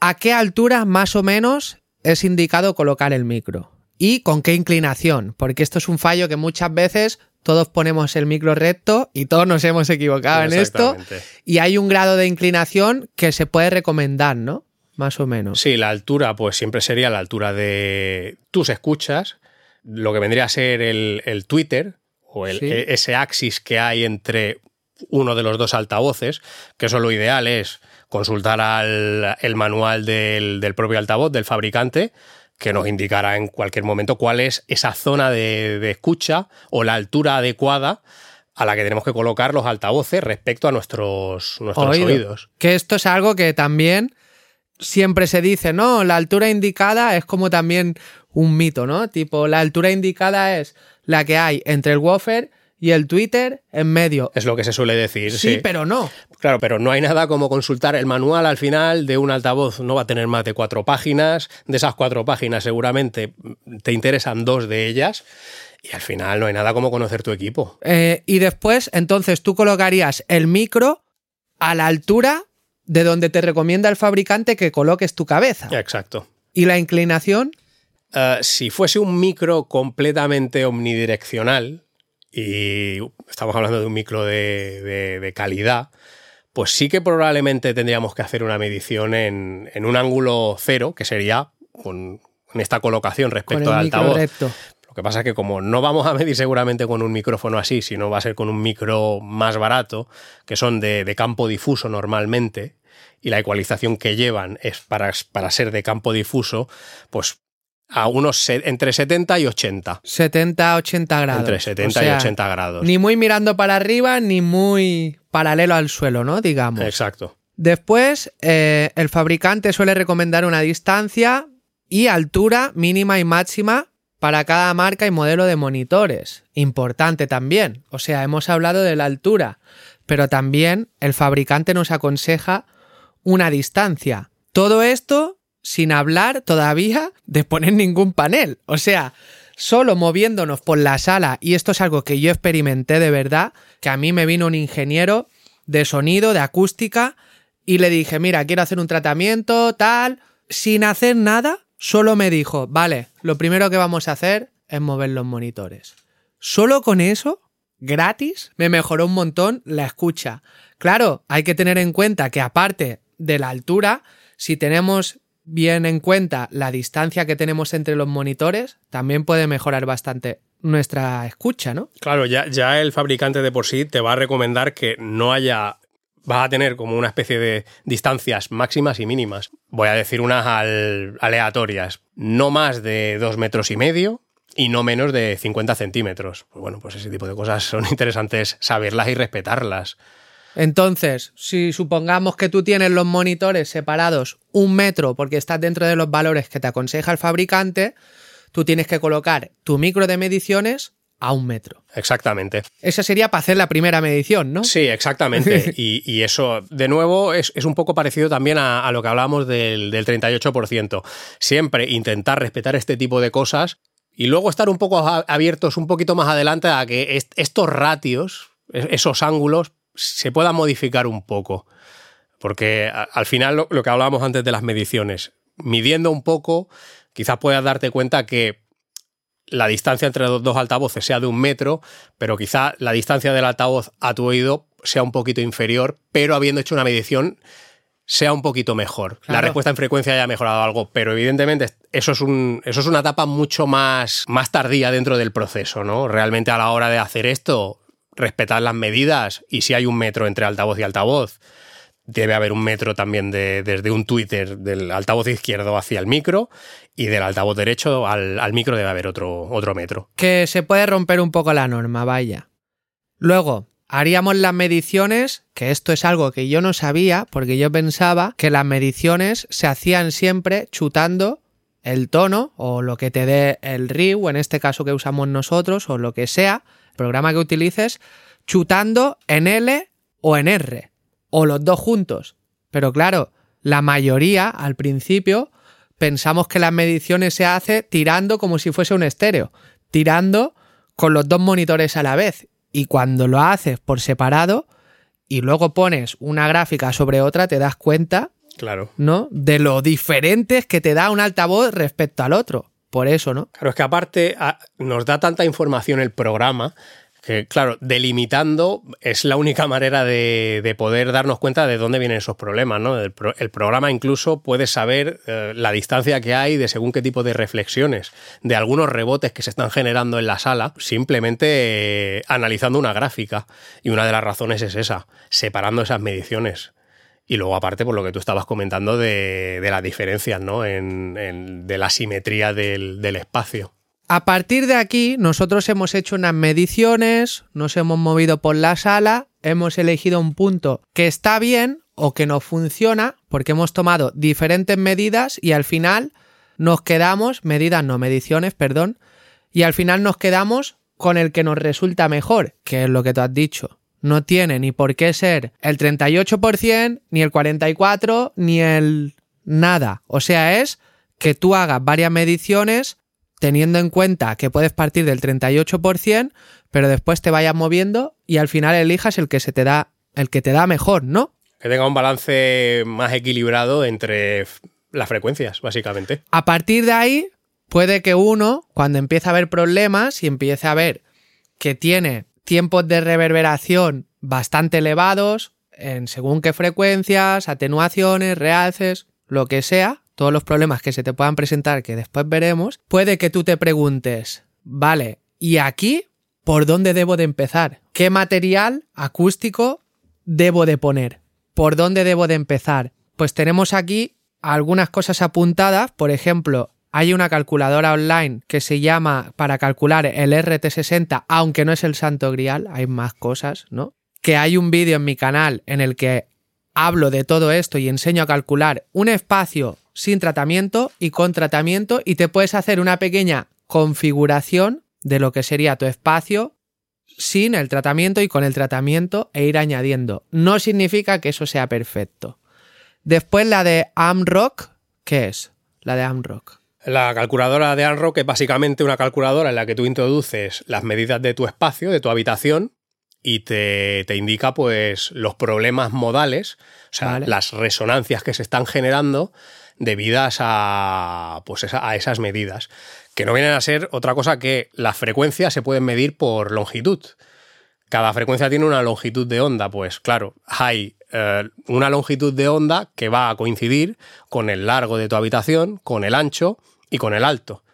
¿A qué altura más o menos es indicado colocar el micro? ¿Y con qué inclinación? Porque esto es un fallo que muchas veces todos ponemos el micro recto y todos nos hemos equivocado en esto. Y hay un grado de inclinación que se puede recomendar, ¿no? Más o menos. Sí, la altura, pues siempre sería la altura de tus escuchas, lo que vendría a ser el, el Twitter o el, Sí. e- ese axis que hay entre uno de los dos altavoces, que eso lo ideal es consultar al, el manual del, del propio altavoz, del fabricante, que nos indicará en cualquier momento cuál es esa zona de, de escucha o la altura adecuada a la que tenemos que colocar los altavoces respecto a nuestros, nuestros Oído. oídos. Que esto es algo que también siempre se dice, ¿no? La altura indicada es como también un mito, ¿no? Tipo, la altura indicada es la que hay entre el woofer y el Twitter en medio. Es lo que se suele decir. Sí, pero no. Claro, pero no hay nada como consultar el manual al final de un altavoz. No va a tener más de cuatro páginas. De esas cuatro páginas seguramente te interesan dos de ellas. Y al final no hay nada como conocer tu equipo. Eh, y después, entonces, tú colocarías el micro a la altura de donde te recomienda el fabricante que coloques tu cabeza. Exacto. Y la inclinación, Eh, si fuese un micro completamente omnidireccional, y estamos hablando de un micro de, de- de calidad, pues sí que probablemente tendríamos que hacer una medición en, en un ángulo cero, que sería con, con esta colocación con respecto el al altavoz. recto. Lo que pasa es que como no vamos a medir seguramente con un micrófono así, sino va a ser con un micro más barato, que son de, de campo difuso normalmente, y la ecualización que llevan es para, para ser de campo difuso, pues a unos entre 70 y 80. 70, 80 grados. Entre 70 O sea, y 80 grados. Ni muy mirando para arriba, ni muy paralelo al suelo, ¿no? Digamos. Exacto. Después, eh, el fabricante suele recomendar una distancia y altura mínima y máxima para cada marca y modelo de monitores. Importante también. O sea, hemos hablado de la altura, pero también el fabricante nos aconseja una distancia. Todo esto sin hablar todavía de poner ningún panel. O sea, solo moviéndonos por la sala, y esto es algo que yo experimenté de verdad, que a mí me vino un ingeniero de sonido, de acústica, y le dije, mira, quiero hacer un tratamiento, tal, sin hacer nada, solo me dijo, vale, lo primero que vamos a hacer es mover los monitores. Solo con eso, gratis, me mejoró un montón la escucha. Claro, hay que tener en cuenta que aparte de la altura, si tenemos bien en cuenta la distancia que tenemos entre los monitores, también puede mejorar bastante nuestra escucha, ¿no? Claro, ya, ya el fabricante de por sí te va a recomendar que no haya. Vas a tener como una especie de distancias máximas y mínimas. Voy a decir unas al- aleatorias. No más de dos metros y medio y no menos de 50 centímetros. Pues bueno, pues ese tipo de cosas son interesantes saberlas y respetarlas. Entonces, si supongamos que tú tienes los monitores separados un metro porque estás dentro de los valores que te aconseja el fabricante, tú tienes que colocar tu micro de mediciones a un metro. Exactamente. Esa sería para hacer la primera medición, ¿no? Sí, exactamente. Y, y eso, de nuevo, es, es un poco parecido también a, a lo que hablábamos del, del 38%. Siempre intentar respetar este tipo de cosas y luego estar un poco abiertos un poquito más adelante a que est- estos ratios, es- esos ángulos, se puedan modificar un poco. Porque a- al final lo, lo que hablábamos antes de las mediciones, midiendo un poco, quizás puedas darte cuenta que la distancia entre los dos altavoces sea de un metro, pero quizá la distancia del altavoz a tu oído sea un poquito inferior, pero habiendo hecho una medición sea un poquito mejor. La respuesta en frecuencia haya mejorado algo, pero evidentemente eso es, un, eso es una etapa mucho más, más tardía dentro del proceso, ¿no? Realmente a la hora de hacer esto, respetar las medidas y si hay un metro entre altavoz y altavoz, debe haber un metro también de, desde un Twitter del altavoz izquierdo hacia el micro y del altavoz derecho al, al micro debe haber otro, otro metro. que se puede romper un poco la norma, vaya. Luego, haríamos las mediciones, que esto es algo que yo no sabía, porque yo pensaba que las mediciones se hacían siempre chutando el tono o lo que te dé el RIU, en este caso que usamos nosotros, o lo que sea, programa que utilices, chutando en L o en R, o los dos juntos. Pero claro, la mayoría al principio pensamos que las mediciones se hace tirando como si fuese un estéreo, tirando con los dos monitores a la vez. Y cuando lo haces por separado y luego pones una gráfica sobre otra, te das cuenta, Claro. ¿no? De lo diferentes que te da un altavoz respecto al otro. Por eso, ¿no? Claro, es que aparte nos da tanta información el programa que, claro, delimitando es la única manera de, de poder darnos cuenta de dónde vienen esos problemas, ¿no? El programa incluso puede saber eh, la distancia que hay de según qué tipo de reflexiones, de algunos rebotes que se están generando en la sala, simplemente eh, analizando una gráfica. Y una de las razones es esa, separando esas mediciones. Y luego, aparte, por lo que tú estabas comentando de, las diferencias, ¿no? En, en- de la simetría del, del espacio. A partir de aquí, nosotros hemos hecho unas mediciones, nos hemos movido por la sala, hemos elegido un punto que está bien o que no funciona, porque hemos tomado diferentes medidas y al final nos quedamos, medidas no, mediciones, perdón, y al final nos quedamos con el que nos resulta mejor, que es lo que tú has dicho. No tiene ni por qué ser el 38%, ni el 44%, ni el nada. O sea, es que tú hagas varias mediciones teniendo en cuenta que puedes partir del 38%, pero después te vayas moviendo y al final elijas el que se te da, el que te da mejor, ¿no? Que tenga un balance más equilibrado entre las frecuencias, básicamente. A partir de ahí, puede que uno, cuando empiece a haber problemas y empiece a ver que tiene tiempos de reverberación bastante elevados, en según qué frecuencias, atenuaciones, realces, lo que sea, todos los problemas que se te puedan presentar que después veremos, puede que tú te preguntes, vale, ¿y aquí por dónde debo de empezar? ¿Qué material acústico debo de poner? ¿Por dónde debo de empezar? Pues tenemos aquí algunas cosas apuntadas, por ejemplo, hay una calculadora online que se llama para calcular el RT60, aunque no es el santo grial, hay más cosas, ¿no? Que hay un vídeo en mi canal en el que hablo de todo esto y enseño a calcular un espacio sin tratamiento y con tratamiento y te puedes hacer una pequeña configuración de lo que sería tu espacio sin el tratamiento y con el tratamiento e ir añadiendo. No significa que eso sea perfecto. Después la de AMROC, ¿qué es? La de AMROC. La calculadora de Anrock es básicamente una calculadora en la que tú introduces las medidas de tu espacio, de tu habitación, y te, te indica pues los problemas modales, o sea, Vale. las resonancias que se están generando debidas a, pues esa- a esas medidas, que no vienen a ser otra cosa que las frecuencias se pueden medir por longitud. Cada frecuencia tiene una longitud de onda, pues claro, hay eh, una longitud de onda que va a coincidir con el largo de tu habitación, con el ancho y con el alto.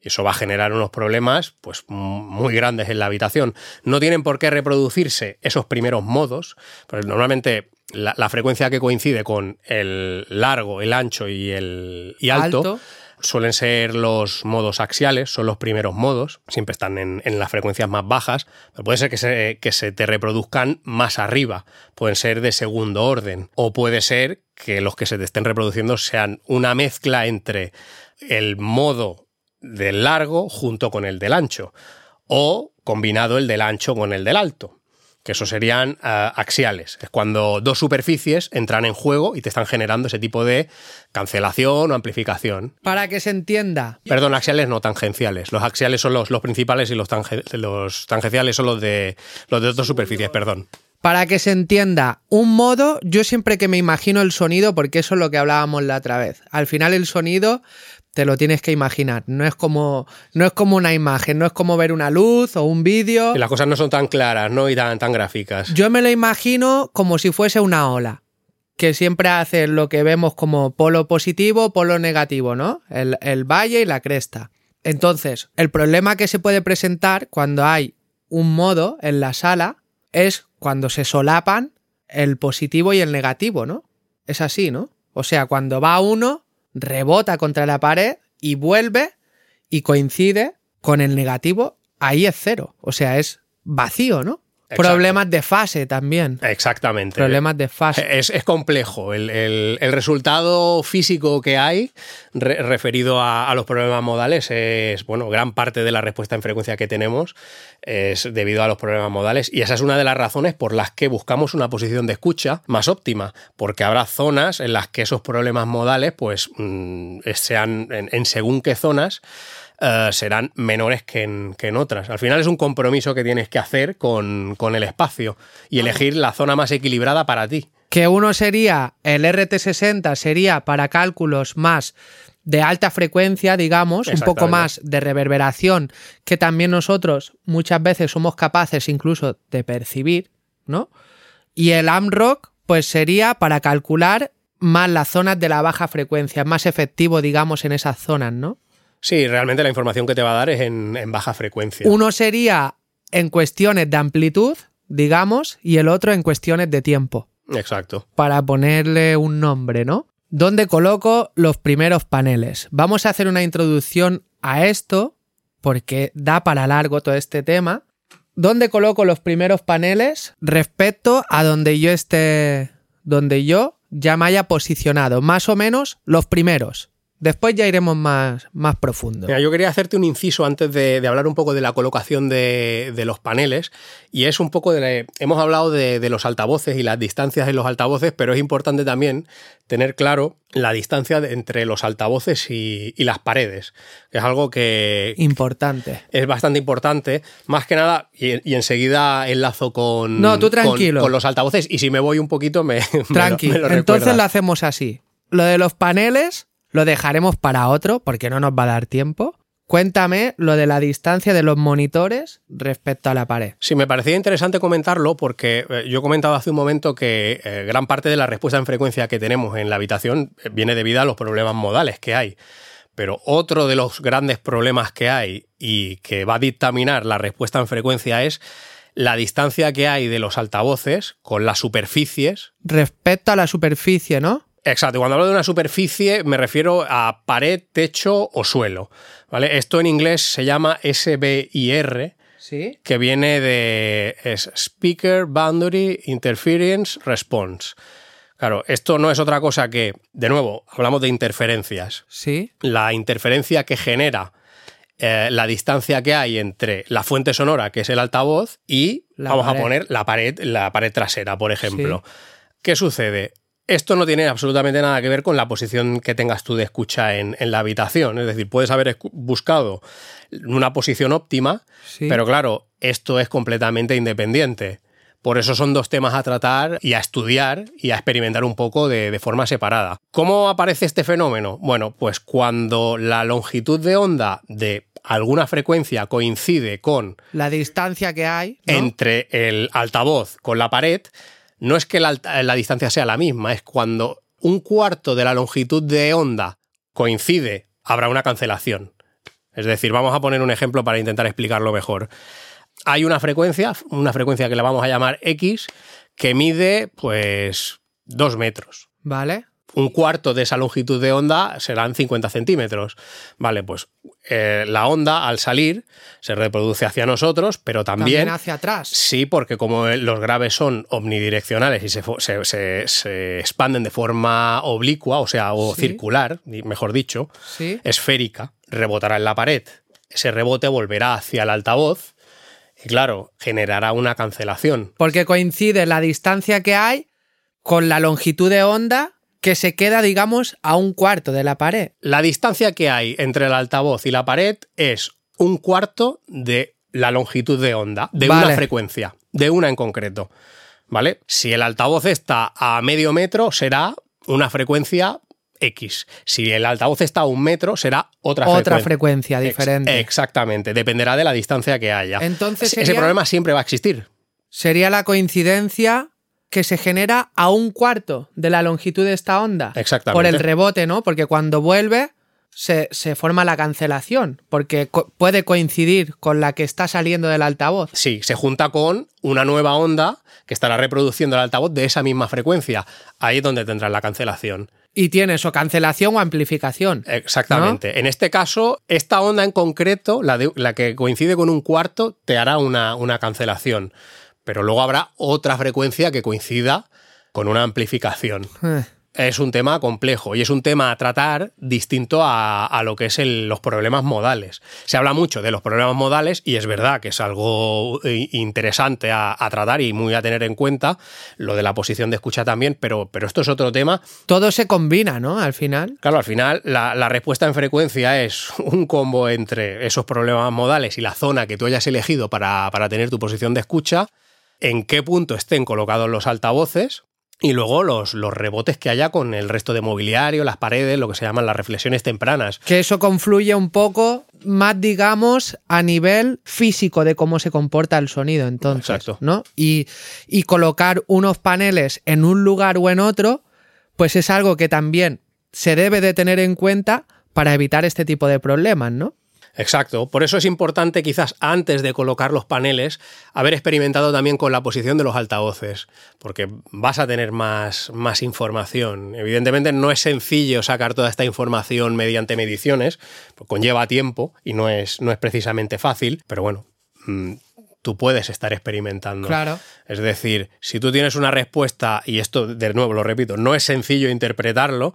Y eso va a generar unos problemas pues muy grandes en la habitación. No tienen por qué reproducirse esos primeros modos, pues normalmente la, la frecuencia que coincide con el largo, el ancho y el y alto, Alto. suelen ser los modos axiales, son los primeros modos, siempre están en, en las frecuencias más bajas, pero puede ser que se, que se te reproduzcan más arriba, pueden ser de segundo orden, o puede ser que los que se te estén reproduciendo sean una mezcla entre el modo del largo junto con el del ancho, o combinado el del ancho con el del alto. Que eso serían ah, axiales. Es cuando dos superficies entran en juego y te están generando ese tipo de cancelación o amplificación. Para que se entienda, Perdón, axiales no tangenciales. Los axiales son los, los principales y los, tange- los tangenciales son los de los de dos superficies, perdón. Para que se entienda, un modo, yo siempre que me imagino el sonido, porque eso es lo que hablábamos la otra vez. Al final el sonido te lo tienes que imaginar. No es como, no es como una imagen, no es como ver una luz o un vídeo. Y las cosas no son tan claras, ¿no? Y tan, tan gráficas. Yo me lo imagino como si fuese una ola, que siempre hace lo que vemos como polo positivo, polo negativo, ¿no? El, el valle y la cresta. Entonces, el problema que se puede presentar cuando hay un modo en la sala es cuando se solapan el positivo y el negativo, ¿no? Es así, ¿no? O sea, cuando va uno, rebota contra la pared y vuelve y coincide con el negativo, ahí es cero. O sea, es vacío, ¿no? Exacto. Problemas de fase también. Exactamente. Problemas de fase. Es, es complejo. El, el- el resultado físico que hay re- referido a, a los problemas modales es, bueno, gran parte de la respuesta en frecuencia que tenemos es debido a los problemas modales y esa es una de las razones por las que buscamos una posición de escucha más óptima, porque habrá zonas en las que esos problemas modales, pues, mm, sean en, en según qué zonas, eh, serán menores que en, que en otras. Al final es un compromiso que tienes que hacer con, con el espacio y elegir la zona más equilibrada para ti. Que uno sería, el RT60 sería para cálculos más de alta frecuencia, digamos, un poco más de reverberación, que también nosotros muchas veces somos capaces incluso de percibir, ¿no? Y el AMROC, pues sería para calcular más las zonas de la baja frecuencia, más efectivo, digamos, en esas zonas, ¿no? Sí, realmente la información que te va a dar es en, en baja frecuencia. Uno sería en cuestiones de amplitud, digamos, y el otro en cuestiones de tiempo. Exacto. para ponerle un nombre, ¿no? ¿Dónde coloco los primeros paneles? Vamos a hacer una introducción a esto, porque da para largo todo este tema. ¿Dónde coloco los primeros paneles respecto a donde yo esté, donde yo ya me haya posicionado? Más o menos los primeros. Después ya iremos más, más profundo. Mira, yo quería hacerte un inciso antes de, de hablar un poco de la colocación de, de los paneles y es un poco de... Hemos hablado de, de los altavoces y las distancias de los altavoces, pero es importante también tener claro la distancia entre los altavoces y, y las paredes, que es algo que Importante. es bastante importante, más que nada, y, y enseguida enlazo con, No, tú tranquilo. Con, los altavoces y si me voy un poquito me... me lo- Tranqui. me lo Entonces recuerdas. lo hacemos así. Lo de los paneles lo dejaremos para otro porque no nos va a dar tiempo. Cuéntame lo de la distancia de los monitores respecto a la pared. Sí, me parecía interesante comentarlo porque eh, yo he comentado hace un momento que eh, gran parte de la respuesta en frecuencia que tenemos en la habitación eh, viene debida a los problemas modales que hay. Pero otro de los grandes problemas que hay y que va a dictaminar la respuesta en frecuencia es la distancia que hay de los altavoces con las superficies. Respecto a la superficie, ¿no? Exacto, cuando hablo de una superficie me refiero a pared, techo o suelo. ¿vale? Esto en inglés se llama SBIR, Sí. que viene de es Speaker Boundary Interference Response. Claro, esto no es otra cosa que, de nuevo, hablamos de interferencias. Sí. La interferencia que genera eh, la distancia que hay entre la fuente sonora, que es el altavoz, y La vamos pared. a poner la pared, la pared trasera, por ejemplo. ¿Qué sucede? Esto no tiene absolutamente nada que ver con la posición que tengas tú de escucha en, en la habitación. Es decir, puedes haber buscado una posición óptima, Sí. pero claro, esto es completamente independiente. Por eso son dos temas a tratar y a estudiar y a experimentar un poco de, de forma separada. ¿Cómo aparece este fenómeno? Bueno, pues cuando la longitud de onda de alguna frecuencia coincide con La distancia que hay. ¿no? entre el altavoz con la pared, no es que la, distancia sea la misma, es cuando un cuarto de la longitud de onda coincide, habrá una cancelación. Es decir, vamos a poner un ejemplo para intentar explicarlo mejor. Hay una frecuencia, una frecuencia que la vamos a llamar X, que mide pues 2 metros Vale. Un cuarto de esa longitud de onda serán 50 centímetros. Vale, pues eh, la onda al salir se reproduce hacia nosotros, pero También, también... hacia atrás. Sí, porque como los graves son omnidireccionales y se, se- se- se expanden de forma oblicua, o sea, o Sí. circular, mejor dicho, Sí. esférica, rebotará en la pared. Ese rebote volverá hacia el altavoz y, claro, generará una cancelación. Porque coincide la distancia que hay con la longitud de onda que se queda, digamos, a un cuarto de la pared. La distancia que hay entre el altavoz y la pared es un cuarto de la longitud de onda, de Vale. una frecuencia, de una en concreto. ¿vale? Si el altavoz está a medio metro, será una frecuencia X. Si el altavoz está a un metro, será otra, Otra frecuencia. frecuencia diferente. exactamente, dependerá de la distancia que haya. Entonces Ese problema siempre va a existir. Sería la coincidencia que se genera a un cuarto de la longitud de esta onda. Exactamente. Por el rebote, ¿no? Porque cuando vuelve se, se forma la cancelación, porque co- puede coincidir con la que está saliendo del altavoz. Sí, se junta con una nueva onda que estará reproduciendo el altavoz de esa misma frecuencia. Ahí es donde tendrás la cancelación. Y tienes o cancelación o amplificación. Exactamente. En este caso, esta onda en concreto, la, de- la que coincide con un cuarto, te hará una, una cancelación. Pero luego habrá otra frecuencia que coincida con una amplificación. Eh, Es un tema complejo y es un tema a tratar distinto a, a lo que es el- los problemas modales. Se habla mucho de los problemas modales y es verdad que es algo eh, interesante a, a tratar y muy a tener en cuenta, lo de la posición de escucha también, pero, pero esto es otro tema Todo se combina, ¿no? Al final. Claro, al final la, la respuesta en frecuencia es un combo entre esos problemas modales y la zona que tú hayas elegido para, para tener tu posición de escucha, en qué punto estén colocados los altavoces y luego los, los rebotes que haya con el resto de mobiliario, las paredes, lo que se llaman las reflexiones tempranas. Que eso confluye un poco más, digamos, a nivel físico de cómo se comporta el sonido, entonces. Exacto. ¿no? Y, y colocar unos paneles en un lugar o en otro, pues es algo que también se debe de tener en cuenta para evitar este tipo de problemas, ¿no? Exacto, por eso es importante quizás antes de colocar los paneles haber experimentado también con la posición de los altavoces, porque vas a tener más, más información. Evidentemente no es sencillo sacar toda esta información mediante mediciones, pues conlleva tiempo y no es, no es precisamente fácil, pero bueno, mm, tú puedes estar experimentando. Claro. Es decir, si tú tienes una respuesta, y esto de nuevo lo repito, no es sencillo interpretarlo,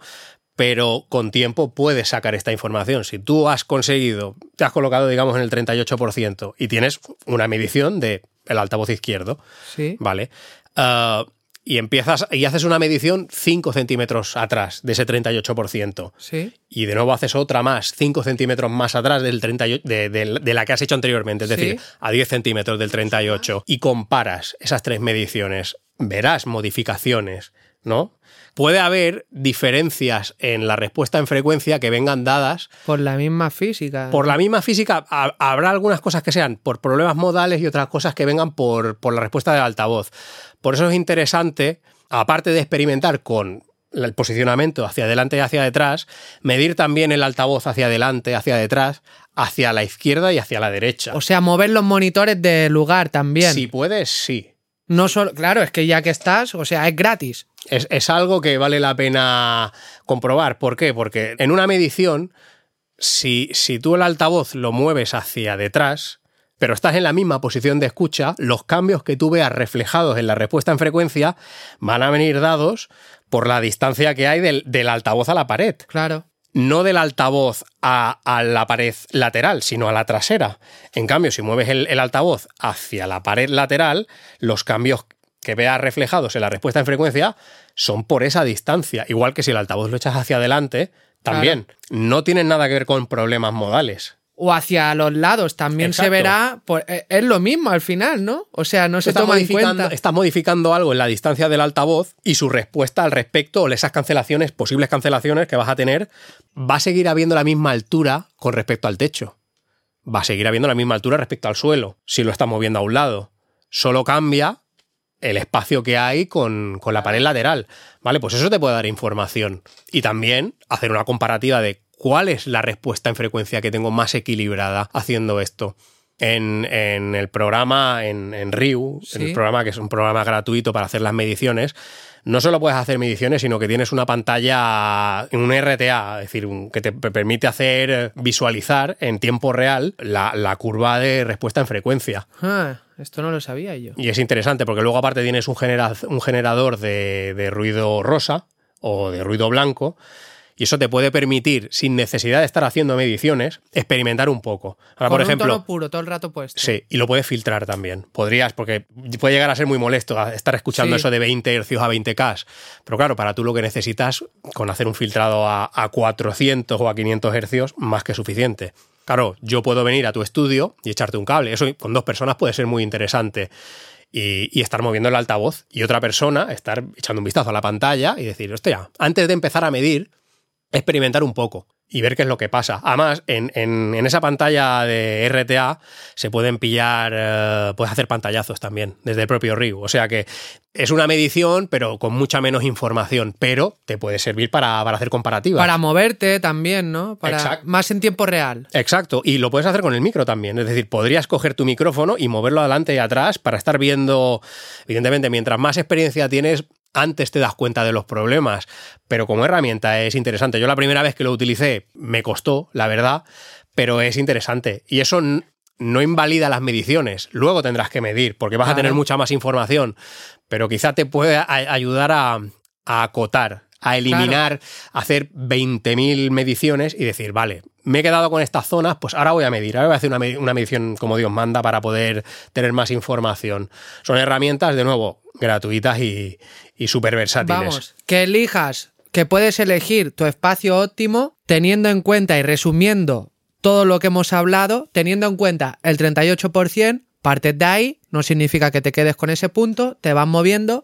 pero con tiempo puedes sacar esta información. Si tú has conseguido, te has colocado, digamos, en el 38% y tienes una medición de el altavoz izquierdo, Sí. ¿vale? Ah, y empiezas y haces una medición 5 centímetros atrás de ese 38%. Sí. Y de nuevo haces otra más, 5 centímetros más atrás del 38, de, de- de la que has hecho anteriormente, es Sí. decir, a 10 centímetros del 38, y comparas esas tres mediciones, verás modificaciones, ¿no? Puede haber diferencias en la respuesta en frecuencia que vengan dadas Por la misma física. por la misma física. ha- Habrá algunas cosas que sean por problemas modales y otras cosas que vengan por, por la respuesta del altavoz. Por eso es interesante, aparte de experimentar con el posicionamiento hacia adelante y hacia detrás, medir también el altavoz hacia adelante, hacia detrás, hacia la izquierda y hacia la derecha. O sea, mover los monitores de lugar también. Si puedes, sí. No solo, claro, es que ya que estás, o sea, es gratis. Es, es algo que vale la pena comprobar. ¿Por qué? Porque en una medición, si, si tú el altavoz lo mueves hacia detrás, pero estás en la misma posición de escucha, los cambios que tú veas reflejados en la respuesta en frecuencia van a venir dados por la distancia que hay del, del altavoz a la pared. Claro. No del altavoz a, a la pared lateral, sino a la trasera. En cambio, si mueves el, el altavoz hacia la pared lateral, los cambios que veas reflejados en la respuesta en frecuencia son por esa distancia. Igual que si el altavoz lo echas hacia adelante, también. No tienen nada que ver con problemas modales. O hacia los lados también se verá. pues, eh, es lo mismo al final, ¿no? O sea, no se Estás toma en modificando, cuenta. estás modificando algo en la distancia del altavoz y su respuesta al respecto, o esas cancelaciones, posibles cancelaciones que vas a tener, va a seguir habiendo la misma altura con respecto al techo. Va a seguir habiendo la misma altura respecto al suelo, si lo estás moviendo a un lado. Solo cambia el espacio que hay con, con la pared lateral. ¿Vale? Pues eso te puede dar información. Y también hacer una comparativa de cuál es la respuesta en frecuencia que tengo más equilibrada haciendo esto. En, en el programa, en, en Riu, en el programa que es un programa gratuito para hacer las mediciones, no solo puedes hacer mediciones, sino que tienes una pantalla, un RTA, es decir, un- que te pe- permite hacer eh, visualizar en tiempo real la, la curva de respuesta en frecuencia. Ah, esto no lo sabía yo. Y es interesante porque luego aparte tienes un, genera- un generador de, de ruido rosa o de ruido blanco y eso te puede permitir, sin necesidad de estar haciendo mediciones, experimentar un poco. Ahora, Con por un ejemplo, tono puro todo el rato puesto. Sí, y lo puedes filtrar también. Podrías, porque puede llegar a ser muy molesto estar escuchando Sí. eso de 20 hercios a 20K. Pero claro, para tú lo que necesitas, con hacer un filtrado a, a 400 o a 500 hercios, más que suficiente. Claro, yo puedo venir a tu estudio y echarte un cable. Eso con dos personas puede ser muy interesante. y, y, estar moviendo el altavoz y otra persona estar echando un vistazo a la pantalla y decir, hostia, antes de empezar a medir, experimentar un poco y ver qué es lo que pasa. Además, en, en, en esa pantalla de RTA se pueden pillar, eh, puedes hacer pantallazos también desde el propio rig. O sea que es una medición, pero con mucha menos información, pero te puede servir para, para hacer comparativas. Para moverte también, ¿no? Para Exacto. más en tiempo real. Exacto, y lo puedes hacer con el micro también. Es decir, podrías coger tu micrófono y moverlo adelante y atrás para estar viendo, evidentemente, mientras más experiencia tienes, antes te das cuenta de los problemas, pero como herramienta es interesante. Yo la primera vez que lo utilicé me costó, la verdad, pero es interesante. Y eso no invalida las mediciones. Luego tendrás que medir, porque vas claro. a tener mucha más información, pero quizá te puede ayudar a, a acotar, a eliminar, claro. hacer 20.000 mediciones y decir, vale, me he quedado con estas zonas, pues ahora voy a medir, ahora voy a hacer una, una medición como Dios manda para poder tener más información. Son herramientas, de nuevo, gratuitas y, y súper versátiles. Vamos, que elijas, que puedes elegir tu espacio óptimo teniendo en cuenta y resumiendo todo lo que hemos hablado, teniendo en cuenta el 38%, partes de ahí, no significa que te quedes con ese punto, te vas moviendo.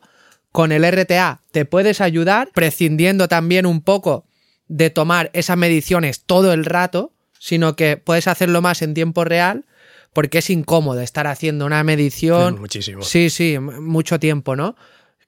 Con el RTA te puedes ayudar, prescindiendo también un poco de tomar esas mediciones todo el rato, sino que puedes hacerlo más en tiempo real porque es incómodo estar haciendo una medición. Muchísimo. Sí, sí, mucho tiempo, ¿no?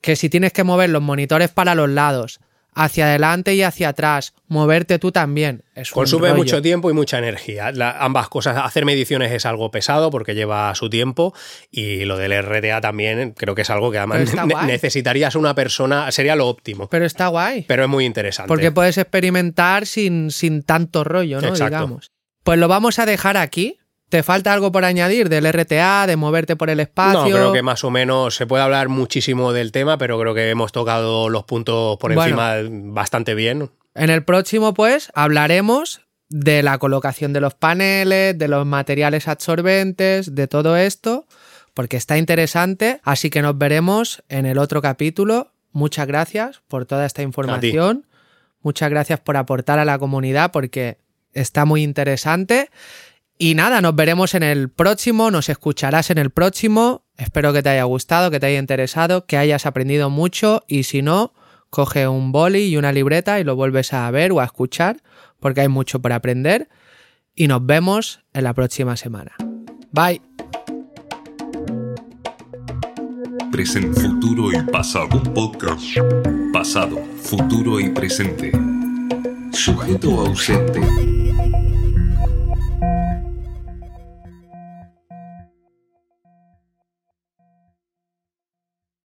Que si tienes que mover los monitores para los lados, hacia adelante y hacia atrás, moverte tú también. Es Consume mucho tiempo y mucha energía. La, ambas cosas, hacer mediciones es algo pesado porque lleva su tiempo y lo del RTA también creo que es algo que además ne necesitarías una persona, sería lo óptimo. Pero está guay. Pero es muy interesante. Porque puedes experimentar sin, sin tanto rollo, ¿no? Exacto. Digamos. Pues lo vamos a dejar aquí. ¿Te falta algo por añadir del RTA, de moverte por el espacio? No, creo que más o menos se puede hablar muchísimo del tema, pero creo que hemos tocado los puntos por encima bueno, bastante bien. En el próximo, pues, hablaremos de la colocación de los paneles, de los materiales absorbentes, de todo esto, porque está interesante. Así que nos veremos en el otro capítulo. Muchas gracias por toda esta información. Muchas gracias por aportar a la comunidad, porque está muy interesante. Y nada, nos veremos en el próximo, nos escucharás en el próximo. Espero que te haya gustado, que te haya interesado, que hayas aprendido mucho y si no, coge un boli y una libreta y lo vuelves a ver o a escuchar porque hay mucho por aprender. Y nos vemos en la próxima semana. Bye. Presente, futuro y pasado. Un podcast. Pasado, futuro y presente. Sujeto ausente.